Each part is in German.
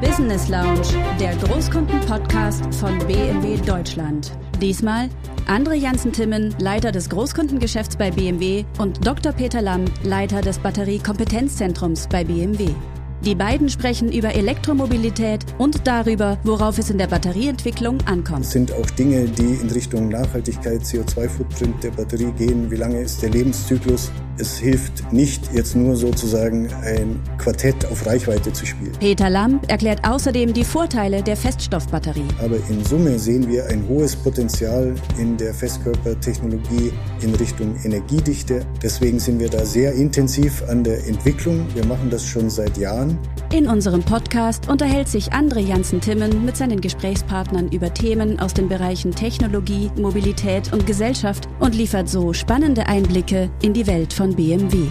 Business Lounge, der Großkunden-Podcast von BMW Deutschland. Diesmal Andre Jansen-Timmen, Leiter des Großkundengeschäfts bei BMW und Dr. Peter Lamm, Leiter des Batteriekompetenzzentrums bei BMW. Die beiden sprechen über Elektromobilität und darüber, worauf es in der Batterieentwicklung ankommt. Es sind auch Dinge, die in Richtung Nachhaltigkeit, CO2-Footprint der Batterie gehen. Wie lange ist der Lebenszyklus? Es hilft nicht, jetzt nur sozusagen ein Quartett auf Reichweite zu spielen. Peter Lamp erklärt außerdem die Vorteile der Feststoffbatterie. Aber in Summe sehen wir ein hohes Potenzial in der Festkörpertechnologie in Richtung Energiedichte. Deswegen sind wir da sehr intensiv an der Entwicklung. Wir machen das schon seit Jahren. In unserem Podcast unterhält sich André Janssen-Timmen mit seinen Gesprächspartnern über Themen aus den Bereichen Technologie, Mobilität und Gesellschaft und liefert so spannende Einblicke in die Welt von BMW.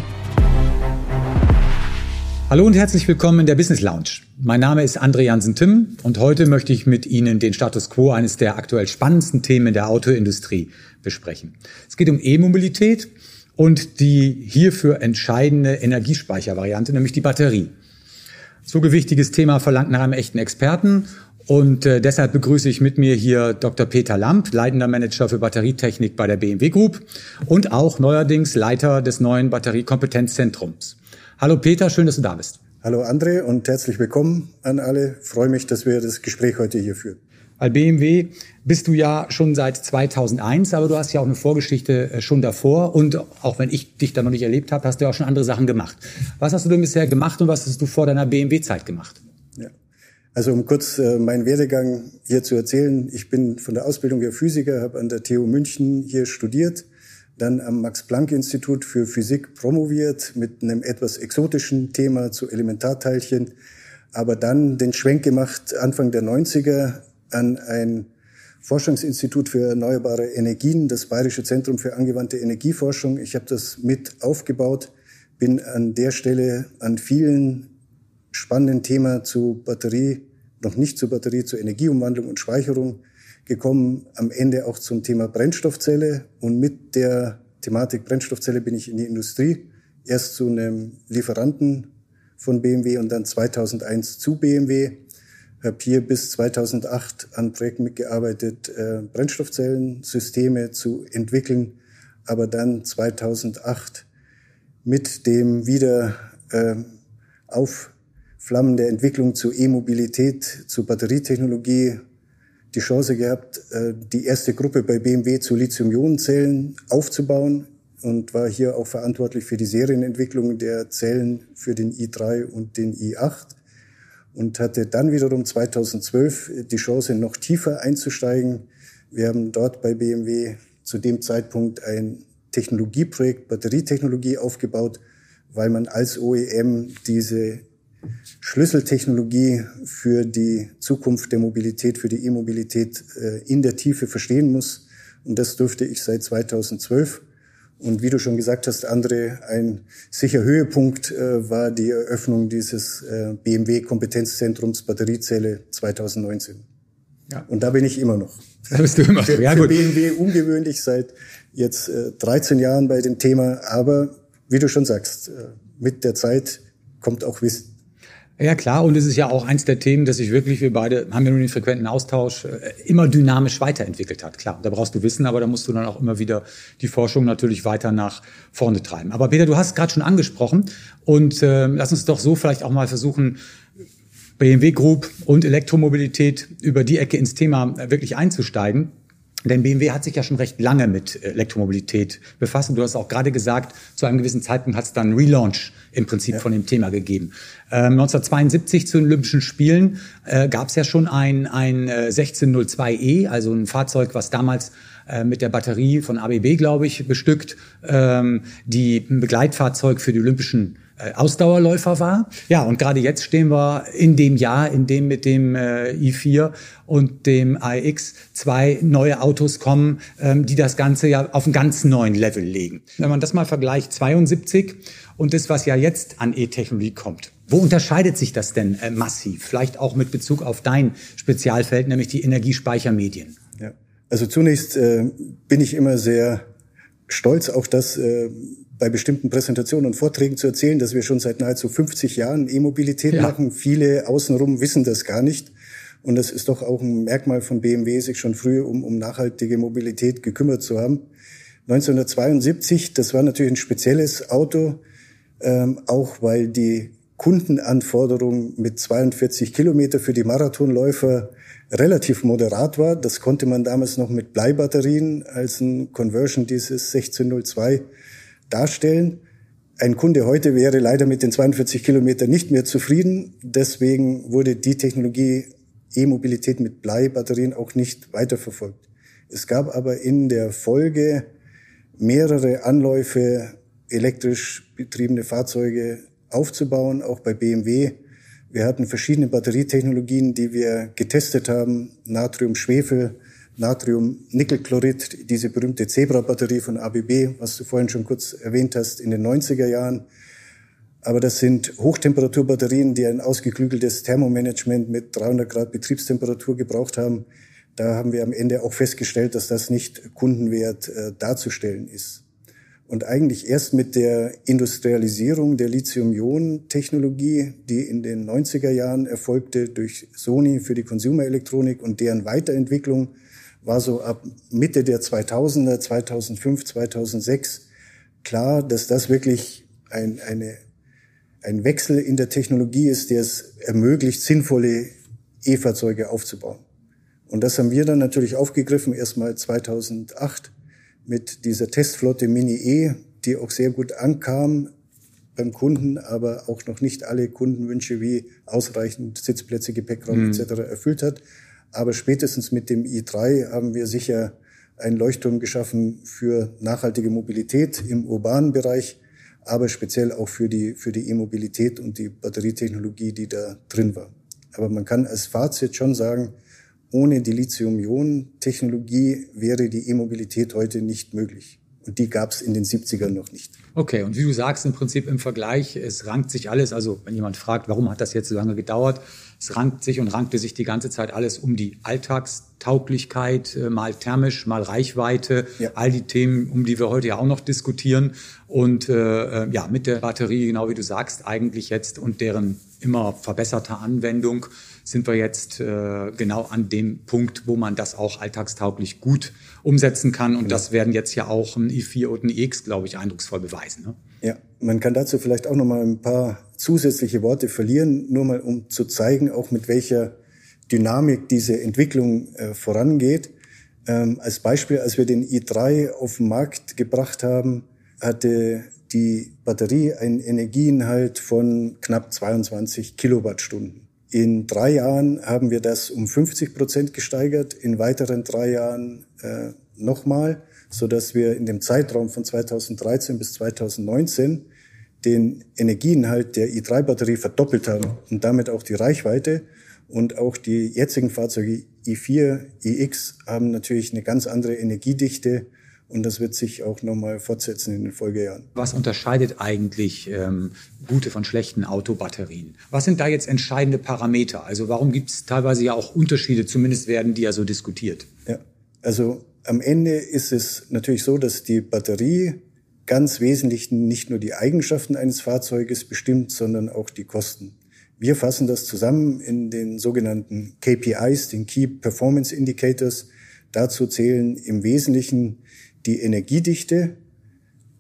Hallo und herzlich willkommen in der Business Lounge. Mein Name ist André Jansen-Timm und heute möchte ich mit Ihnen den Status quo eines der aktuell spannendsten Themen der Autoindustrie besprechen. Es geht um E-Mobilität und die hierfür entscheidende Energiespeichervariante, nämlich die Batterie. So gewichtiges Thema verlangt nach einem echten Experten und äh, deshalb begrüße ich mit mir hier Dr. Peter Lamp, leitender Manager für Batterietechnik bei der BMW Group und auch neuerdings Leiter des neuen Batteriekompetenzzentrums. Hallo Peter, schön, dass du da bist. Hallo André und herzlich willkommen an alle. Ich freue mich, dass wir das Gespräch heute hier führen. Bei BMW bist du ja schon seit 2001, aber du hast ja auch eine Vorgeschichte äh, schon davor. Und auch wenn ich dich da noch nicht erlebt habe, hast du ja auch schon andere Sachen gemacht. Was hast du denn bisher gemacht und was hast du vor deiner BMW-Zeit gemacht? Also um kurz äh, meinen Werdegang hier zu erzählen. Ich bin von der Ausbildung her Physiker, habe an der TU München hier studiert, dann am Max-Planck-Institut für Physik promoviert mit einem etwas exotischen Thema zu Elementarteilchen, aber dann den Schwenk gemacht Anfang der 90er an ein Forschungsinstitut für erneuerbare Energien, das Bayerische Zentrum für angewandte Energieforschung. Ich habe das mit aufgebaut, bin an der Stelle an vielen spannenden Themen zu Batterie, noch nicht zu Batterie, zu Energieumwandlung und Speicherung gekommen, am Ende auch zum Thema Brennstoffzelle. Und mit der Thematik Brennstoffzelle bin ich in die Industrie, erst zu einem Lieferanten von BMW und dann 2001 zu BMW habe hier bis 2008 an Projekten mitgearbeitet, äh, Brennstoffzellensysteme zu entwickeln, aber dann 2008 mit dem wieder äh, Aufflammen der Entwicklung zu E-Mobilität, zu Batterietechnologie die Chance gehabt, äh, die erste Gruppe bei BMW zu Lithium-Ionen-Zellen aufzubauen und war hier auch verantwortlich für die Serienentwicklung der Zellen für den i3 und den i8 und hatte dann wiederum 2012 die Chance, noch tiefer einzusteigen. Wir haben dort bei BMW zu dem Zeitpunkt ein Technologieprojekt Batterietechnologie aufgebaut, weil man als OEM diese Schlüsseltechnologie für die Zukunft der Mobilität, für die E-Mobilität äh, in der Tiefe verstehen muss. Und das durfte ich seit 2012. Und wie du schon gesagt hast, André, ein sicher Höhepunkt äh, war die Eröffnung dieses äh, BMW Kompetenzzentrums Batteriezelle 2019. Ja. Und da bin ich immer noch. Da bist du immer noch. Ja, für gut. BMW ungewöhnlich seit jetzt äh, 13 Jahren bei dem Thema. Aber wie du schon sagst, mit der Zeit kommt auch Wissen. Ja klar, und es ist ja auch eins der Themen, dass sich wirklich, wir beide haben ja nun den frequenten Austausch, äh, immer dynamisch weiterentwickelt hat. Klar, da brauchst du Wissen, aber da musst du dann auch immer wieder die Forschung natürlich weiter nach vorne treiben. Aber Peter, du hast gerade schon angesprochen und äh, lass uns doch so vielleicht auch mal versuchen, BMW Group und Elektromobilität über die Ecke ins Thema wirklich einzusteigen. Denn BMW hat sich ja schon recht lange mit Elektromobilität befasst. Und du hast auch gerade gesagt, zu einem gewissen Zeitpunkt hat es dann einen Relaunch im Prinzip ja. von dem Thema gegeben. Ähm, 1972 zu den Olympischen Spielen äh, gab es ja schon ein, ein äh, 1602E, also ein Fahrzeug, was damals äh, mit der Batterie von ABB, glaube ich, bestückt, ähm, die ein Begleitfahrzeug für die Olympischen äh, Ausdauerläufer war. Ja, und gerade jetzt stehen wir in dem Jahr, in dem mit dem äh, i4 und dem iX zwei neue Autos kommen, ähm, die das Ganze ja auf einen ganz neuen Level legen. Wenn man das mal vergleicht, 72 und das, was ja jetzt an E-Technologie kommt. Wo unterscheidet sich das denn äh, massiv? Vielleicht auch mit Bezug auf dein Spezialfeld, nämlich die Energiespeichermedien. Ja. Also zunächst äh, bin ich immer sehr stolz auf das, äh, bei bestimmten Präsentationen und Vorträgen zu erzählen, dass wir schon seit nahezu 50 Jahren E-Mobilität ja. machen. Viele außenrum wissen das gar nicht. Und das ist doch auch ein Merkmal von BMW, sich schon früh um, um nachhaltige Mobilität gekümmert zu haben. 1972, das war natürlich ein spezielles Auto, ähm, auch weil die Kundenanforderung mit 42 Kilometer für die Marathonläufer relativ moderat war. Das konnte man damals noch mit Bleibatterien als ein Conversion dieses 1602 darstellen. Ein Kunde heute wäre leider mit den 42 Kilometern nicht mehr zufrieden. Deswegen wurde die Technologie E-Mobilität mit Bleibatterien auch nicht weiterverfolgt. Es gab aber in der Folge mehrere Anläufe, elektrisch betriebene Fahrzeuge aufzubauen, auch bei BMW. Wir hatten verschiedene Batterietechnologien, die wir getestet haben. Natrium-Schwefel, Natrium-Nickelchlorid, diese berühmte Zebra-Batterie von ABB, was du vorhin schon kurz erwähnt hast, in den 90er Jahren. Aber das sind Hochtemperaturbatterien, die ein ausgeklügeltes Thermomanagement mit 300 Grad Betriebstemperatur gebraucht haben. Da haben wir am Ende auch festgestellt, dass das nicht kundenwert äh, darzustellen ist. Und eigentlich erst mit der Industrialisierung der Lithium-Ionen-Technologie, die in den 90er Jahren erfolgte durch Sony für die Konsumerelektronik und deren Weiterentwicklung, war so ab Mitte der 2000er, 2005, 2006 klar, dass das wirklich ein, eine, ein Wechsel in der Technologie ist, der es ermöglicht, sinnvolle E-Fahrzeuge aufzubauen. Und das haben wir dann natürlich aufgegriffen, erstmal 2008 mit dieser Testflotte Mini E, die auch sehr gut ankam beim Kunden, aber auch noch nicht alle Kundenwünsche wie ausreichend Sitzplätze, Gepäckraum mhm. etc. erfüllt hat. Aber spätestens mit dem i3 haben wir sicher einen Leuchtturm geschaffen für nachhaltige Mobilität im urbanen Bereich, aber speziell auch für die für die E-Mobilität und die Batterietechnologie, die da drin war. Aber man kann als Fazit schon sagen, ohne die Lithium-Ionen-Technologie wäre die E-Mobilität heute nicht möglich. Und die gab es in den 70ern noch nicht. Okay, und wie du sagst, im Prinzip im Vergleich, es rankt sich alles. Also wenn jemand fragt, warum hat das jetzt so lange gedauert, es rankt sich und rankte sich die ganze Zeit alles um die Alltagstauglichkeit, äh, mal thermisch, mal Reichweite, ja. all die Themen, um die wir heute ja auch noch diskutieren. Und äh, äh, ja, mit der Batterie, genau wie du sagst, eigentlich jetzt und deren immer verbesserter Anwendung sind wir jetzt äh, genau an dem Punkt, wo man das auch alltagstauglich gut umsetzen kann. Und ja. das werden jetzt ja auch ein i4 und ein iX, glaube ich, eindrucksvoll beweisen. Ne? Ja, man kann dazu vielleicht auch noch mal ein paar zusätzliche Worte verlieren, nur mal um zu zeigen, auch mit welcher Dynamik diese Entwicklung äh, vorangeht. Ähm, als Beispiel, als wir den i3 auf den Markt gebracht haben, hatte die Batterie einen Energieinhalt von knapp 22 Kilowattstunden. In drei Jahren haben wir das um 50 Prozent gesteigert, in weiteren drei Jahren äh, nochmal, so dass wir in dem Zeitraum von 2013 bis 2019 den Energieinhalt der i3-Batterie verdoppelt haben und damit auch die Reichweite. Und auch die jetzigen Fahrzeuge i4, iX haben natürlich eine ganz andere Energiedichte und das wird sich auch nochmal fortsetzen in den Folgejahren. Was unterscheidet eigentlich ähm, gute von schlechten Autobatterien? Was sind da jetzt entscheidende Parameter? Also warum gibt es teilweise ja auch Unterschiede? Zumindest werden die ja so diskutiert. Ja, also am Ende ist es natürlich so, dass die Batterie ganz wesentlich nicht nur die Eigenschaften eines Fahrzeuges bestimmt, sondern auch die Kosten. Wir fassen das zusammen in den sogenannten KPIs, den Key Performance Indicators. Dazu zählen im Wesentlichen die Energiedichte,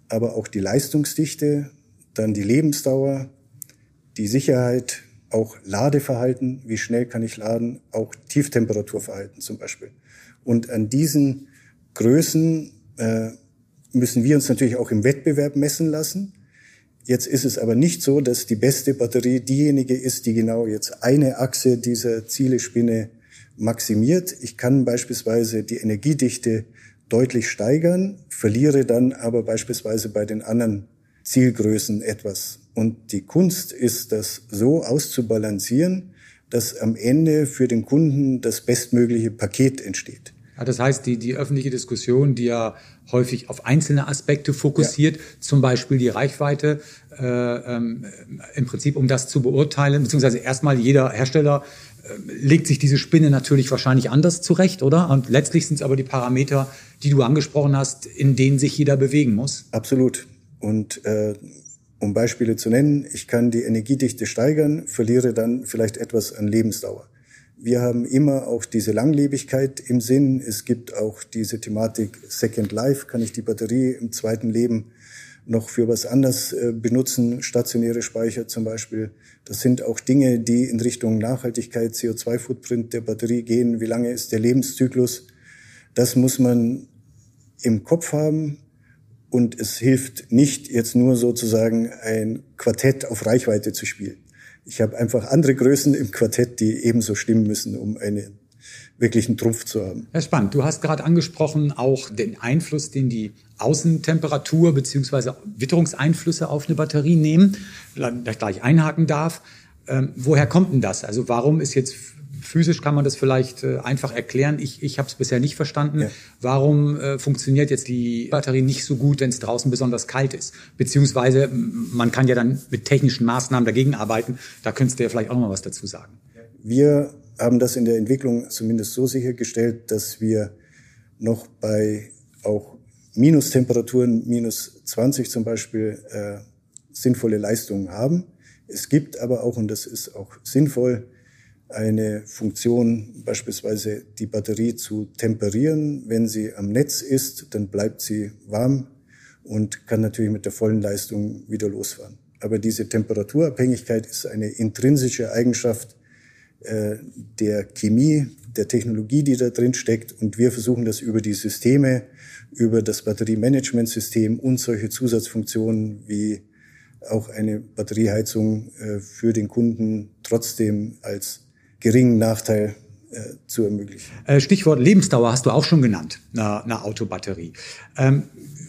aber auch die Leistungsdichte, dann die Lebensdauer, die Sicherheit, auch Ladeverhalten, wie schnell kann ich laden, auch Tieftemperaturverhalten zum Beispiel. Und an diesen Größen äh, müssen wir uns natürlich auch im Wettbewerb messen lassen. Jetzt ist es aber nicht so, dass die beste Batterie diejenige ist, die genau jetzt eine Achse dieser Zielespinne maximiert. Ich kann beispielsweise die Energiedichte deutlich steigern, verliere dann aber beispielsweise bei den anderen Zielgrößen etwas. Und die Kunst ist, das so auszubalancieren, dass am Ende für den Kunden das bestmögliche Paket entsteht. Ja, das heißt, die, die öffentliche Diskussion, die ja häufig auf einzelne Aspekte fokussiert, ja. zum Beispiel die Reichweite, äh, ähm, im Prinzip um das zu beurteilen, beziehungsweise erstmal jeder Hersteller legt sich diese Spinne natürlich wahrscheinlich anders zurecht, oder? Und letztlich sind es aber die Parameter, die du angesprochen hast, in denen sich jeder bewegen muss. Absolut. Und äh, um Beispiele zu nennen, ich kann die Energiedichte steigern, verliere dann vielleicht etwas an Lebensdauer. Wir haben immer auch diese Langlebigkeit im Sinn. Es gibt auch diese Thematik Second Life. Kann ich die Batterie im zweiten Leben noch für was anderes äh, benutzen? Stationäre Speicher zum Beispiel. Das sind auch Dinge, die in Richtung Nachhaltigkeit, CO2-Footprint der Batterie gehen. Wie lange ist der Lebenszyklus? Das muss man im Kopf haben. Und es hilft nicht, jetzt nur sozusagen ein Quartett auf Reichweite zu spielen. Ich habe einfach andere Größen im Quartett, die ebenso stimmen müssen, um einen wirklichen Trumpf zu haben. Ja, spannend. Du hast gerade angesprochen auch den Einfluss, den die Außentemperatur beziehungsweise Witterungseinflüsse auf eine Batterie nehmen. Vielleicht gleich einhaken darf. Ähm, woher kommt denn das? Also warum ist jetzt physisch kann man das vielleicht äh, einfach erklären. Ich, ich habe es bisher nicht verstanden. Ja. Warum äh, funktioniert jetzt die Batterie nicht so gut, wenn es draußen besonders kalt ist? Beziehungsweise man kann ja dann mit technischen Maßnahmen dagegen arbeiten. Da könntest du ja vielleicht auch noch mal was dazu sagen. Wir haben das in der Entwicklung zumindest so sichergestellt, dass wir noch bei auch Minustemperaturen, minus 20 zum Beispiel, äh, sinnvolle Leistungen haben. Es gibt aber auch, und das ist auch sinnvoll, eine Funktion, beispielsweise die Batterie zu temperieren. Wenn sie am Netz ist, dann bleibt sie warm und kann natürlich mit der vollen Leistung wieder losfahren. Aber diese Temperaturabhängigkeit ist eine intrinsische Eigenschaft äh, der Chemie, der Technologie, die da drin steckt. Und wir versuchen das über die Systeme, über das Batteriemanagementsystem und solche Zusatzfunktionen wie auch eine Batterieheizung äh, für den Kunden trotzdem als geringen Nachteil äh, zu ermöglichen. Stichwort Lebensdauer hast du auch schon genannt, eine Autobatterie. Ähm,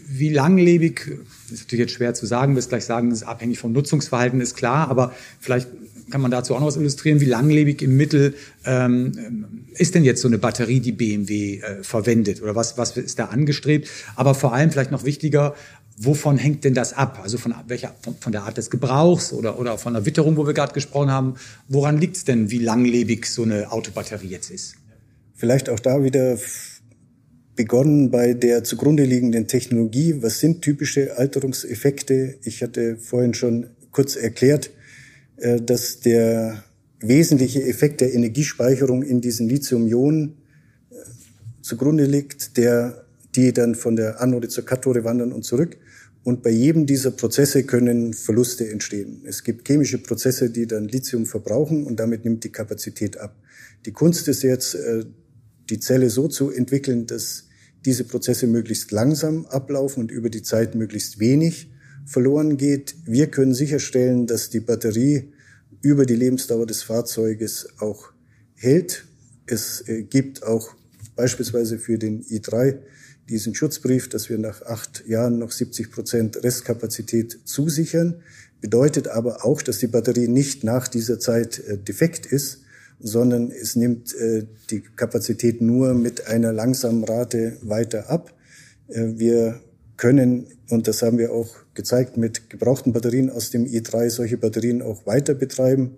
wie langlebig, ist natürlich jetzt schwer zu sagen, wirst gleich sagen, das ist abhängig vom Nutzungsverhalten, ist klar, aber vielleicht kann man dazu auch noch was illustrieren, wie langlebig im Mittel ähm, ist denn jetzt so eine Batterie, die BMW äh, verwendet oder was, was ist da angestrebt? Aber vor allem vielleicht noch wichtiger, wovon hängt denn das ab? Also von welcher, von, von der Art des Gebrauchs oder, oder von der Witterung, wo wir gerade gesprochen haben. Woran liegt es denn, wie langlebig so eine Autobatterie jetzt ist? Vielleicht auch da wieder begonnen bei der zugrunde liegenden Technologie. Was sind typische Alterungseffekte? Ich hatte vorhin schon kurz erklärt, dass der wesentliche Effekt der Energiespeicherung in diesen Lithium-Ionen äh, zugrunde liegt, der, die dann von der Anode zur Kathode wandern und zurück. Und bei jedem dieser Prozesse können Verluste entstehen. Es gibt chemische Prozesse, die dann Lithium verbrauchen und damit nimmt die Kapazität ab. Die Kunst ist jetzt, äh, die Zelle so zu entwickeln, dass diese Prozesse möglichst langsam ablaufen und über die Zeit möglichst wenig verloren geht. Wir können sicherstellen, dass die Batterie über die Lebensdauer des Fahrzeuges auch hält. Es äh, gibt auch beispielsweise für den i3 diesen Schutzbrief, dass wir nach acht Jahren noch 70 Prozent Restkapazität zusichern. Bedeutet aber auch, dass die Batterie nicht nach dieser Zeit äh, defekt ist, sondern es nimmt äh, die Kapazität nur mit einer langsamen Rate weiter ab. Wir können, und das haben wir auch gezeigt, mit gebrauchten Batterien aus dem i3 solche Batterien auch weiter betreiben.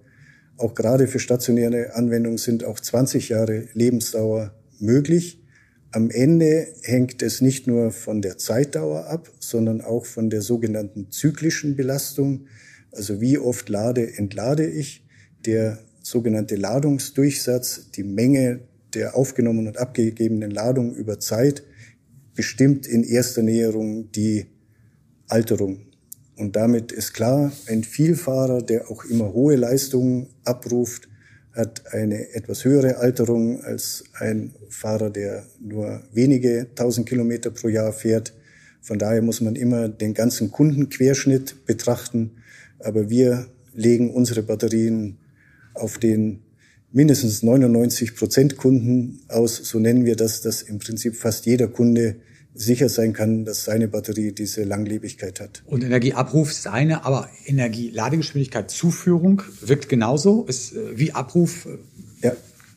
Auch gerade für stationäre Anwendungen sind auch 20 Jahre Lebensdauer möglich. Am Ende hängt es nicht nur von der Zeitdauer ab, sondern auch von der sogenannten zyklischen Belastung. Also wie oft lade, entlade ich. Der sogenannte Ladungsdurchsatz, die Menge der aufgenommenen und abgegebenen Ladung über Zeit, bestimmt in erster Näherung die Alterung. Und damit ist klar, ein Vielfahrer, der auch immer hohe Leistungen abruft, hat eine etwas höhere Alterung als ein Fahrer, der nur wenige tausend Kilometer pro Jahr fährt. Von daher muss man immer den ganzen Kundenquerschnitt betrachten. Aber wir legen unsere Batterien auf den mindestens 99 Prozent Kunden aus. So nennen wir das, dass im Prinzip fast jeder Kunde sicher sein kann, dass seine Batterie diese Langlebigkeit hat. Und Energieabruf ist eine, aber Energieladegeschwindigkeit Zuführung wirkt genauso, ist äh, wie Abruf. Äh, ja.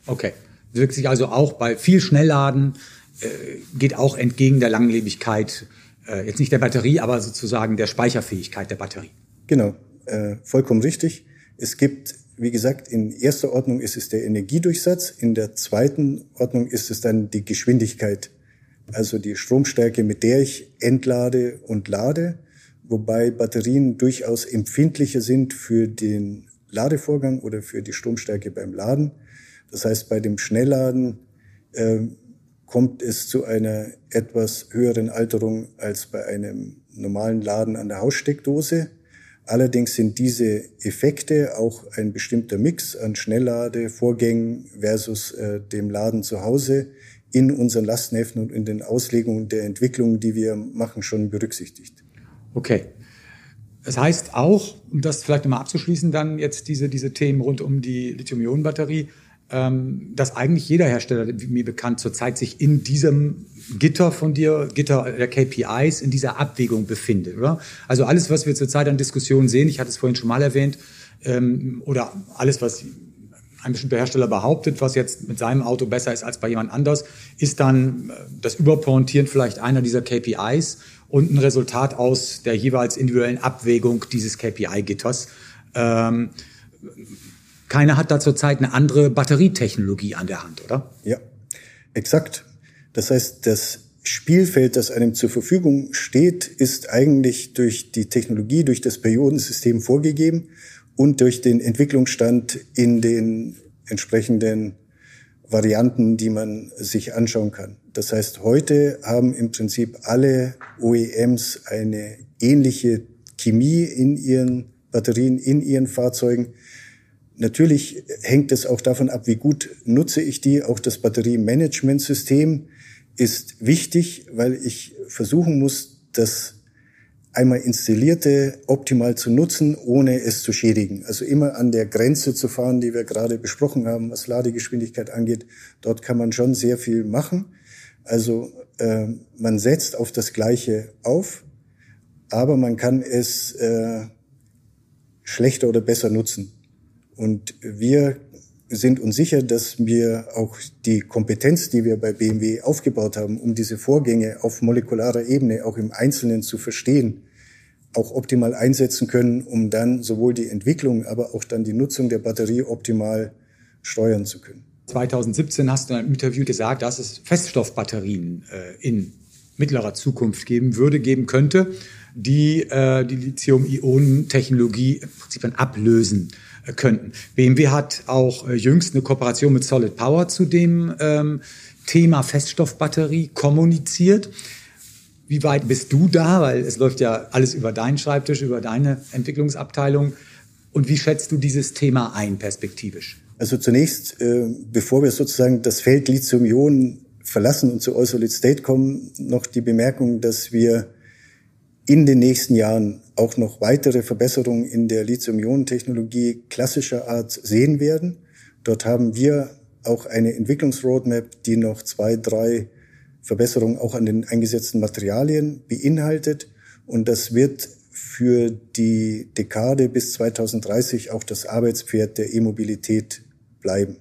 Okay. Wirkt sich also auch bei viel Schnellladen, äh, geht auch entgegen der Langlebigkeit, jetzt nicht der Batterie, aber sozusagen der Speicherfähigkeit der Batterie. Genau, vollkommen richtig. Es gibt, wie gesagt, in erster Ordnung ist es der Energiedurchsatz, in der zweiten Ordnung ist es dann die Geschwindigkeit also die Stromstärke, mit der ich entlade und lade. wobei Batterien durchaus empfindlicher sind für den Ladevorgang oder für die Stromstärke beim Laden. Das heißt, bei dem Schnellladen äh, kommt es zu einer etwas höheren Alterung als bei einem normalen Laden an der Haussteckdose. Allerdings sind diese Effekte auch ein bestimmter Mix an Schnellladevorgängen versus äh, dem Laden zu Hause in unseren Lastenheften und in den Auslegungen der Entwicklungen, die wir machen, schon berücksichtigt. Okay. Das heißt auch, um das vielleicht nochmal abzuschließen, dann jetzt diese, diese Themen rund um die Lithium-Ionen-Batterie, ähm, dass eigentlich jeder Hersteller, mir bekannt, zurzeit sich in diesem Gitter von dir, Gitter der KPIs, in dieser Abwägung befindet, oder? Also alles, was wir zurzeit an Diskussionen sehen, ich hatte es vorhin schon mal erwähnt, ähm, oder alles, was ein bestimmter Hersteller behauptet, was jetzt mit seinem Auto besser ist als bei jemand anders, ist dann äh, das Überpointieren vielleicht einer dieser KPIs und ein Resultat aus der jeweils individuellen Abwägung dieses KPI-Gitters. Ähm, keiner hat da zurzeit eine andere Batterietechnologie an der Hand, oder? Ja, exakt. Das heißt, das Spielfeld, das einem zur Verfügung steht, ist eigentlich durch die Technologie, durch das Periodensystem vorgegeben und durch den Entwicklungsstand in den entsprechenden Varianten, die man sich anschauen kann. Das heißt, heute haben im Prinzip alle OEMs eine ähnliche Chemie in ihren Batterien, in ihren Fahrzeugen. Natürlich hängt es auch davon ab, wie gut nutze ich die. Auch das Batteriemanagementsystem ist wichtig, weil ich versuchen muss, das einmal installierte optimal zu nutzen, ohne es zu schädigen. Also immer an der Grenze zu fahren, die wir gerade besprochen haben, was Ladegeschwindigkeit angeht. Dort kann man schon sehr viel machen. Also äh, man setzt auf das Gleiche auf, aber man kann es äh, schlechter oder besser nutzen. Und wir sind uns sicher, dass wir auch die Kompetenz, die wir bei BMW aufgebaut haben, um diese Vorgänge auf molekularer Ebene auch im Einzelnen zu verstehen, auch optimal einsetzen können, um dann sowohl die Entwicklung, aber auch dann die Nutzung der Batterie optimal steuern zu können. 2017 hast du in einem Interview gesagt, dass es Feststoffbatterien äh, in mittlerer Zukunft geben würde, geben könnte, die äh, die Lithium-Ionen-Technologie im Prinzip dann ablösen äh, könnten. BMW hat auch äh, jüngst eine Kooperation mit Solid Power zu dem ähm, Thema Feststoffbatterie kommuniziert. Wie weit bist du da? Weil es läuft ja alles über deinen Schreibtisch, über deine Entwicklungsabteilung. Und wie schätzt du dieses Thema ein, perspektivisch? Also zunächst, äh, bevor wir sozusagen das Feld Lithium-Ionen verlassen und zu All Solid State kommen, noch die Bemerkung, dass wir in den nächsten Jahren auch noch weitere Verbesserungen in der Lithium-Ionen-Technologie klassischer Art sehen werden. Dort haben wir auch eine Entwicklungsroadmap, die noch zwei, drei Verbesserungen auch an den eingesetzten Materialien beinhaltet. Und das wird für die Dekade bis 2030 auch das Arbeitspferd der E-Mobilität bleiben.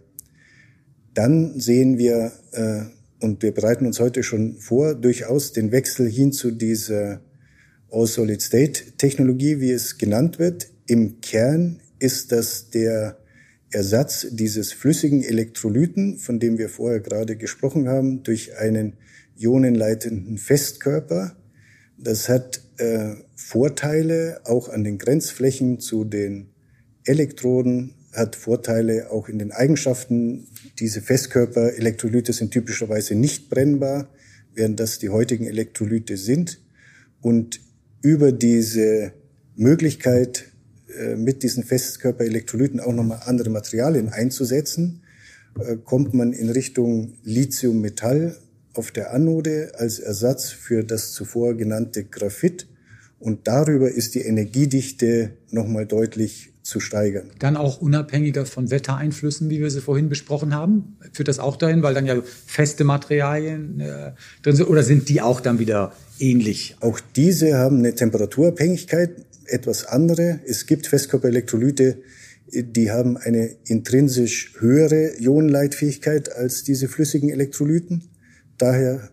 Dann sehen wir, äh, und wir bereiten uns heute schon vor, durchaus den Wechsel hin zu dieser All-Solid-State-Technologie, wie es genannt wird. Im Kern ist das der Ersatz dieses flüssigen Elektrolyten, von dem wir vorher gerade gesprochen haben, durch einen ionenleitenden Festkörper. Das hat äh, Vorteile auch an den Grenzflächen zu den Elektroden, hat Vorteile auch in den Eigenschaften. Diese Festkörper-Elektrolyte sind typischerweise nicht brennbar, während das die heutigen Elektrolyte sind. Und über diese Möglichkeit, mit diesen Festkörper-Elektrolyten auch nochmal andere Materialien einzusetzen, äh, kommt man in Richtung Lithium-Metall auf der Anode als Ersatz für das zuvor genannte Graphit. Und darüber ist die Energiedichte nochmal deutlich zu steigern. Dann auch unabhängiger von Wettereinflüssen, wie wir sie vorhin besprochen haben? Führt das auch dahin, weil dann ja feste Materialien äh, drin sind? Oder sind die auch dann wieder ähnlich? Auch diese haben eine Temperaturabhängigkeit, etwas andere. Es gibt Festkörperelektrolyte, die haben eine intrinsisch höhere Ionenleitfähigkeit als diese flüssigen Elektrolyten. Daher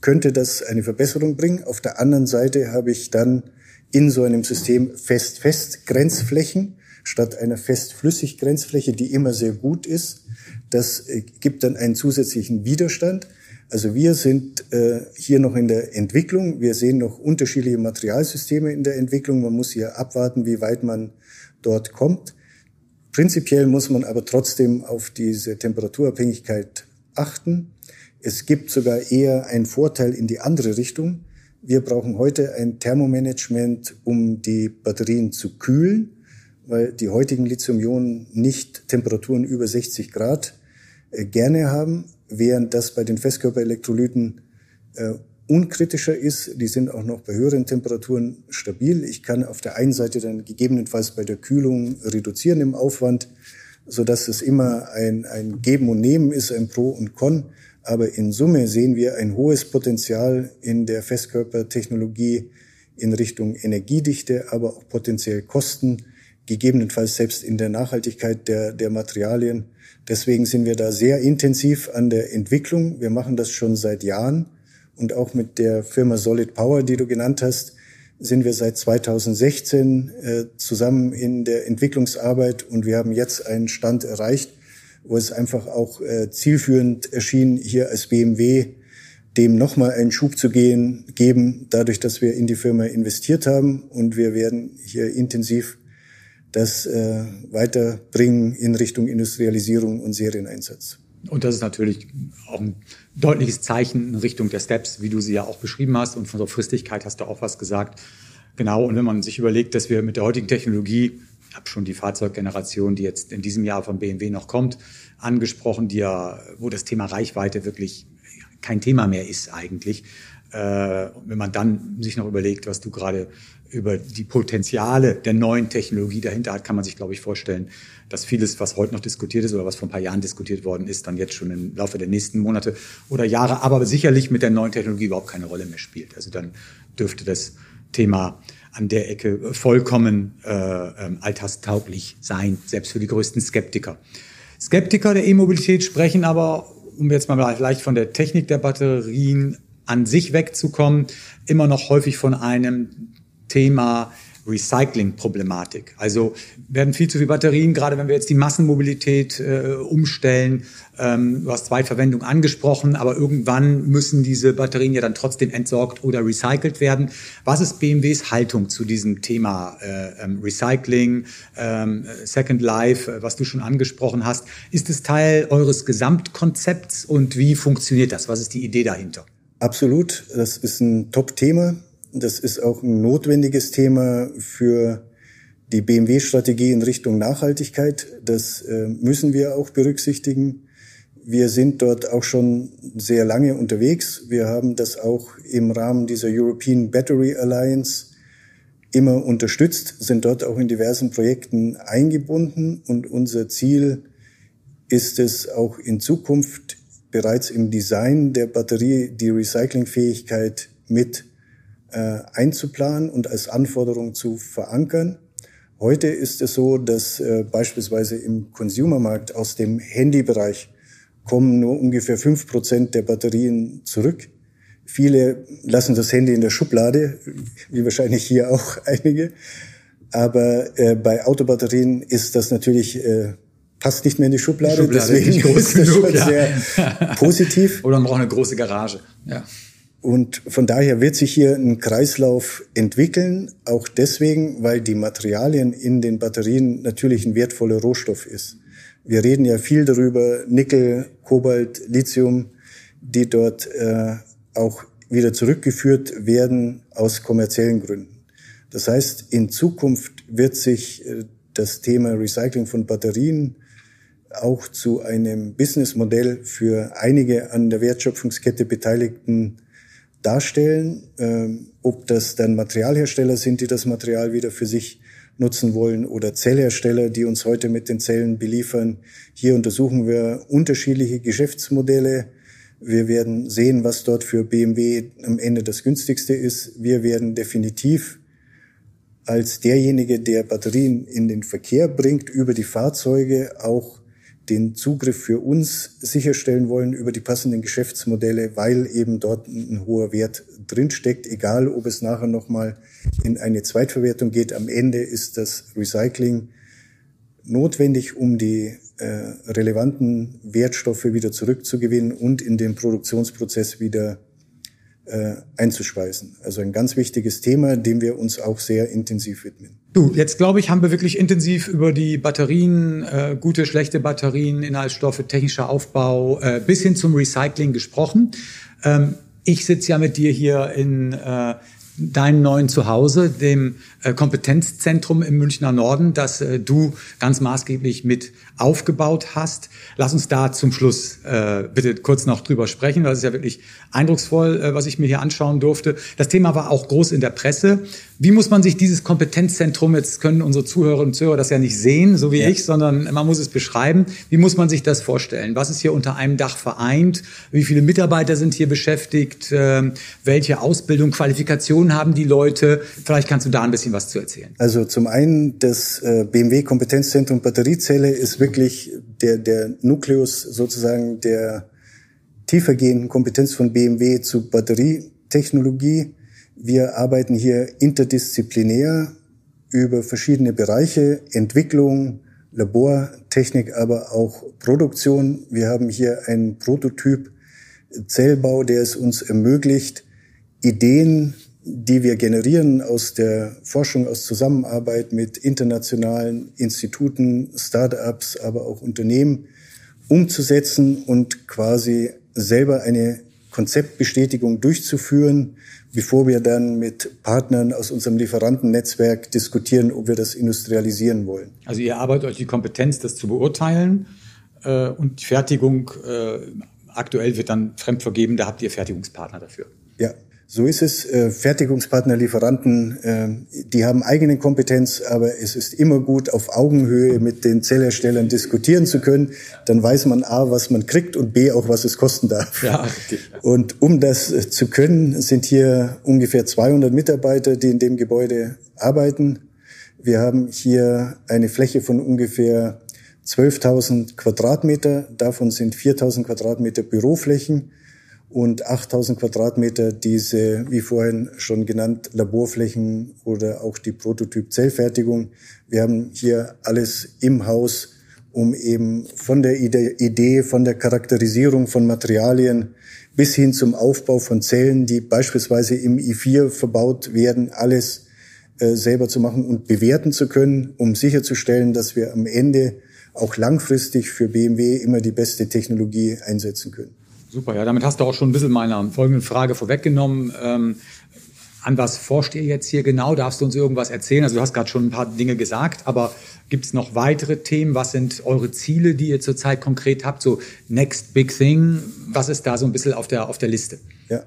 könnte das eine Verbesserung bringen. Auf der anderen Seite habe ich dann in so einem System Fest-Fest-Grenzflächen statt einer Fest-Flüssig-Grenzfläche, die immer sehr gut ist. Das äh, gibt dann einen zusätzlichen Widerstand. Also wir sind äh, hier noch in der Entwicklung. Wir sehen noch unterschiedliche Materialsysteme in der Entwicklung. Man muss hier abwarten, wie weit man dort kommt. Prinzipiell muss man aber trotzdem auf diese Temperaturabhängigkeit achten. Es gibt sogar eher einen Vorteil in die andere Richtung. Wir brauchen heute ein Thermomanagement, um die Batterien zu kühlen, weil die heutigen Lithium-Ionen nicht Temperaturen über 60 Grad äh, gerne haben während das bei den Festkörperelektrolyten äh, unkritischer ist. Die sind auch noch bei höheren Temperaturen stabil. Ich kann auf der einen Seite dann gegebenenfalls bei der Kühlung reduzieren im Aufwand, so dass es immer ein, ein Geben und Nehmen ist, ein Pro und Con. Aber in Summe sehen wir ein hohes Potenzial in der Festkörpertechnologie in Richtung Energiedichte, aber auch potenziell Kosten, gegebenenfalls selbst in der Nachhaltigkeit der, der Materialien. Deswegen sind wir da sehr intensiv an der Entwicklung. Wir machen das schon seit Jahren und auch mit der Firma Solid Power, die du genannt hast, sind wir seit 2016 äh, zusammen in der Entwicklungsarbeit und wir haben jetzt einen Stand erreicht, wo es einfach auch äh, zielführend erschien, hier als BMW dem nochmal einen Schub zu gehen, geben, dadurch, dass wir in die Firma investiert haben und wir werden hier intensiv das äh, weiterbringen in Richtung Industrialisierung und Serieneinsatz. Und das ist natürlich auch ein deutliches Zeichen in Richtung der Steps, wie du sie ja auch beschrieben hast. Und von der Fristigkeit hast du auch was gesagt. Genau, und wenn man sich überlegt, dass wir mit der heutigen Technologie, ich habe schon die Fahrzeuggeneration, die jetzt in diesem Jahr von BMW noch kommt, angesprochen, die ja, wo das Thema Reichweite wirklich kein Thema mehr ist eigentlich. Äh, wenn man dann sich noch überlegt, was du gerade über die Potenziale der neuen Technologie dahinter hat, kann man sich, glaube ich, vorstellen, dass vieles, was heute noch diskutiert ist oder was vor ein paar Jahren diskutiert worden ist, dann jetzt schon im Laufe der nächsten Monate oder Jahre, aber sicherlich mit der neuen Technologie überhaupt keine Rolle mehr spielt. Also dann dürfte das Thema an der Ecke vollkommen äh, ähm, alltagstauglich sein, selbst für die größten Skeptiker. Skeptiker der E-Mobilität sprechen aber, um jetzt mal vielleicht von der Technik der Batterien an sich wegzukommen, immer noch häufig von einem Thema Recycling-Problematik. Also werden viel zu viele Batterien, gerade wenn wir jetzt die Massenmobilität äh, umstellen. Ähm, du hast Zweitverwendung angesprochen, aber irgendwann müssen diese Batterien ja dann trotzdem entsorgt oder recycelt werden. Was ist BMWs Haltung zu diesem Thema äh, ähm, Recycling, ähm, Second Life, äh, was du schon angesprochen hast? Ist es Teil eures Gesamtkonzepts und wie funktioniert das? Was ist die Idee dahinter? Absolut, das ist ein Top-Thema. Das ist auch ein notwendiges Thema für die BMW-Strategie in Richtung Nachhaltigkeit. Das äh, müssen wir auch berücksichtigen. Wir sind dort auch schon sehr lange unterwegs. Wir haben das auch im Rahmen dieser European Battery Alliance immer unterstützt, sind dort auch in diversen Projekten eingebunden und unser Ziel ist es auch in Zukunft bereits im Design der Batterie die Recyclingfähigkeit mit äh, einzuplanen und als Anforderung zu verankern. Heute ist es so, dass äh, beispielsweise im Consumermarkt aus dem Handybereich kommen nur ungefähr fünf Prozent der Batterien zurück. Viele lassen das Handy in der Schublade, wie wahrscheinlich hier auch einige. Aber äh, bei Autobatterien ist das natürlich äh, passt nicht mehr in die Schublade. Die Schublade deswegen ist, ist das genug, schon ja. sehr positiv. Oder man braucht eine große Garage. Ja. Und von daher wird sich hier ein Kreislauf entwickeln, auch deswegen, weil die Materialien in den Batterien natürlich ein wertvoller Rohstoff ist. Wir reden ja viel darüber, Nickel, Kobalt, Lithium, die dort äh, auch wieder zurückgeführt werden aus kommerziellen Gründen. Das heißt, in Zukunft wird sich äh, das Thema Recycling von Batterien auch zu einem Businessmodell für einige an der Wertschöpfungskette Beteiligten darstellen. Ähm, ob das dann Materialhersteller sind, die das Material wieder für sich nutzen wollen oder Zellhersteller, die uns heute mit den Zellen beliefern. Hier untersuchen wir unterschiedliche Geschäftsmodelle. Wir werden sehen, was dort für BMW am Ende das günstigste ist. Wir werden definitiv als derjenige, der Batterien in den Verkehr bringt, über die Fahrzeuge auch den Zugriff für uns sicherstellen wollen über die passenden Geschäftsmodelle, weil eben dort ein hoher Wert drinsteckt, egal ob es nachher nochmal in eine Zweitverwertung geht. Am Ende ist das Recycling notwendig, um die äh, relevanten Wertstoffe wieder zurückzugewinnen und in den Produktionsprozess wieder äh, einzuspeisen. Also ein ganz wichtiges Thema, dem wir uns auch sehr intensiv widmen. Du, jetzt glaube ich, haben wir wirklich intensiv über die Batterien, äh, gute, schlechte Batterien, Inhaltsstoffe, technischer Aufbau äh, bis hin zum Recycling gesprochen. Ähm, ich sitze ja mit dir hier in äh, deinem neuen Zuhause, dem äh, Kompetenzzentrum im Münchner Norden, das äh, du ganz maßgeblich mit aufgebaut hast. Lass uns da zum Schluss äh, bitte kurz noch drüber sprechen, weil es ist ja wirklich eindrucksvoll, äh, was ich mir hier anschauen durfte. Das Thema war auch groß in der Presse. Wie muss man sich dieses Kompetenzzentrum, jetzt können unsere Zuhörerinnen und Zuhörer das ja nicht sehen, so wie ja. ich, sondern man muss es beschreiben. Wie muss man sich das vorstellen? Was ist hier unter einem Dach vereint? Wie viele Mitarbeiter sind hier beschäftigt? Ähm, welche Ausbildung, Qualifikation haben die Leute? Vielleicht kannst du da ein bisschen was zu erzählen. Also zum einen das äh, BMW Kompetenzzentrum Batteriezelle ist wirklich der, der Nukleus sozusagen der tiefergehenden Kompetenz von BMW zu Batterietechnologie. Wir arbeiten hier interdisziplinär über verschiedene Bereiche, Entwicklung, Labortechnik, aber auch Produktion. Wir haben hier einen Prototyp Zellbau, der es uns ermöglicht, Ideen, die wir generieren aus der Forschung, aus Zusammenarbeit mit internationalen Instituten, Start-ups, aber auch Unternehmen umzusetzen und quasi selber eine Konzeptbestätigung durchzuführen, bevor wir dann mit Partnern aus unserem Lieferantennetzwerk diskutieren, ob wir das industrialisieren wollen. Also ihr arbeitet euch die Kompetenz, das zu beurteilen äh, und die Fertigung äh, aktuell wird dann fremdvergeben, da habt ihr Fertigungspartner dafür. Ja, so ist es. Äh, Fertigungspartner, Lieferanten, äh, die haben eigene Kompetenz, aber es ist immer gut, auf Augenhöhe mit den Zellherstellern diskutieren zu können. Dann weiß man A, was man kriegt und B, auch was es kosten darf. Ja, okay. Und um das äh, zu können, sind hier ungefähr 200 Mitarbeiter, die in dem Gebäude arbeiten. Wir haben hier eine Fläche von ungefähr 12.000 Quadratmeter. Davon sind 4.000 Quadratmeter Büroflächen und 8000 Quadratmeter diese, wie vorhin schon genannt, Laborflächen oder auch die Prototyp-Zellfertigung. Wir haben hier alles im Haus, um eben von der Idee, von der Charakterisierung von Materialien bis hin zum Aufbau von Zellen, die beispielsweise im I4 verbaut werden, alles äh, selber zu machen und bewerten zu können, um sicherzustellen, dass wir am Ende auch langfristig für BMW immer die beste Technologie einsetzen können. Super, ja, damit hast du auch schon ein bisschen meiner folgenden Frage vorweggenommen. Ähm, an was forscht ihr jetzt hier genau? Darfst du uns irgendwas erzählen? Also du hast gerade schon ein paar Dinge gesagt, aber gibt es noch weitere Themen? Was sind eure Ziele, die ihr zurzeit konkret habt? So Next Big Thing, was ist da so ein bisschen auf der, auf der Liste? Ja,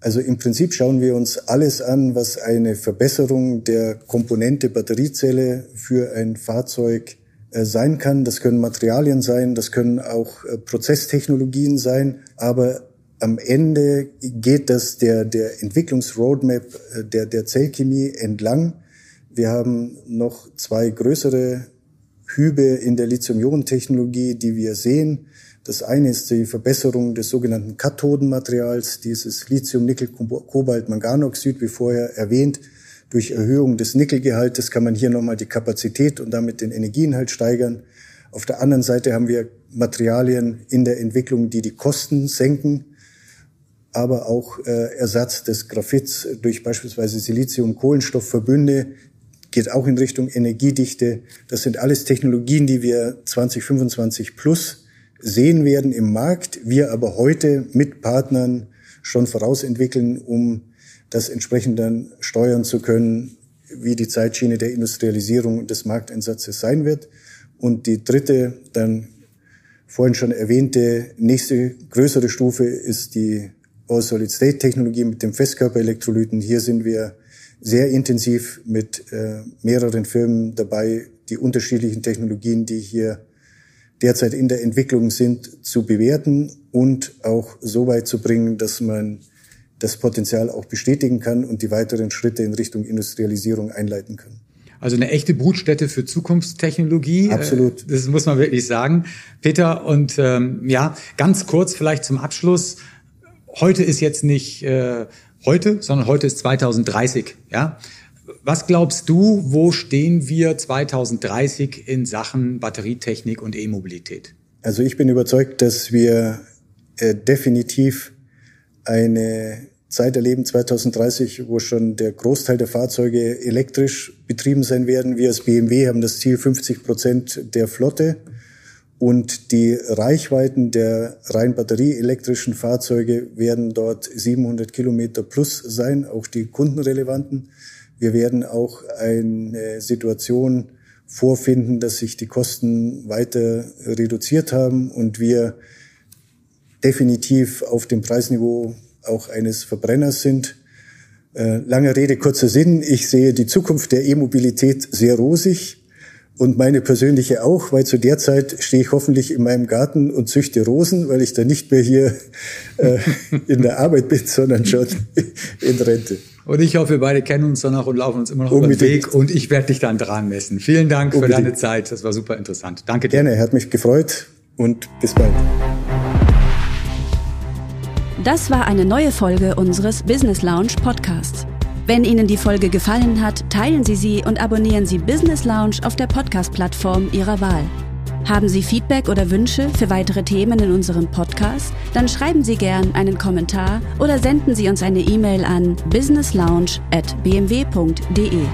also im Prinzip schauen wir uns alles an, was eine Verbesserung der Komponente Batteriezelle für ein Fahrzeug sein kann. Das können Materialien sein, das können auch äh, Prozesstechnologien sein, aber am Ende geht das der, der Entwicklungsroadmap äh, der, der Zellchemie entlang. Wir haben noch zwei größere Hübe in der Lithium-Ionen-Technologie, die wir sehen. Das eine ist die Verbesserung des sogenannten Kathodenmaterials, dieses Lithium-Nickel-Kobalt-Manganoxid, wie vorher erwähnt, durch Erhöhung des Nickelgehaltes kann man hier nochmal die Kapazität und damit den Energieinhalt steigern. Auf der anderen Seite haben wir Materialien in der Entwicklung, die die Kosten senken, aber auch äh, Ersatz des Graphits durch beispielsweise Silizium-Kohlenstoffverbünde geht auch in Richtung Energiedichte. Das sind alles Technologien, die wir 2025 plus sehen werden im Markt, wir aber heute mit Partnern schon vorausentwickeln, um das entsprechend dann steuern zu können, wie die Zeitschiene der Industrialisierung des Markteinsatzes sein wird. Und die dritte, dann vorhin schon erwähnte, nächste größere Stufe ist die All-Solid-State-Technologie mit dem Festkörperelektrolyten. Hier sind wir sehr intensiv mit äh, mehreren Firmen dabei, die unterschiedlichen Technologien, die hier derzeit in der Entwicklung sind, zu bewerten und auch so weit zu bringen, dass man das Potenzial auch bestätigen kann und die weiteren Schritte in Richtung Industrialisierung einleiten kann. Also eine echte Brutstätte für Zukunftstechnologie. Äh, Absolut. Das muss man wirklich sagen. Peter, und ähm, ja, ganz kurz vielleicht zum Abschluss. Heute ist jetzt nicht äh, heute, sondern heute ist 2030. Ja, Was glaubst du, wo stehen wir 2030 in Sachen Batterietechnik und E-Mobilität? Also ich bin überzeugt, dass wir äh, definitiv eine Zeit erleben 2030, wo schon der Großteil der Fahrzeuge elektrisch betrieben sein werden. Wir als BMW haben das Ziel 50 Prozent der Flotte und die Reichweiten der rein batterieelektrischen Fahrzeuge werden dort 700 Kilometer plus sein, auch die kundenrelevanten. Wir werden auch eine Situation vorfinden, dass sich die Kosten weiter reduziert haben und wir definitiv auf dem Preisniveau auch eines Verbrenners sind. Äh, lange Rede, kurzer Sinn. Ich sehe die Zukunft der E-Mobilität sehr rosig und meine persönliche auch, weil zu der Zeit stehe ich hoffentlich in meinem Garten und züchte Rosen, weil ich da nicht mehr hier äh, in der Arbeit bin, sondern schon in Rente. Und ich hoffe, wir beide kennen uns danach und laufen uns immer noch Unbedingt. über den Weg und ich werde dich dann dran messen. Vielen Dank Unbedingt. für deine Zeit. Das war super interessant. Danke dir. Gerne, hat mich gefreut und bis bald. Das war eine neue Folge unseres Business Lounge Podcasts. Wenn Ihnen die Folge gefallen hat, teilen Sie sie und abonnieren Sie Business Lounge auf der Podcast-Plattform Ihrer Wahl. Haben Sie Feedback oder Wünsche für weitere Themen in unserem Podcast? Dann schreiben Sie gern einen Kommentar oder senden Sie uns eine E-Mail an businesslounge@bmw.de.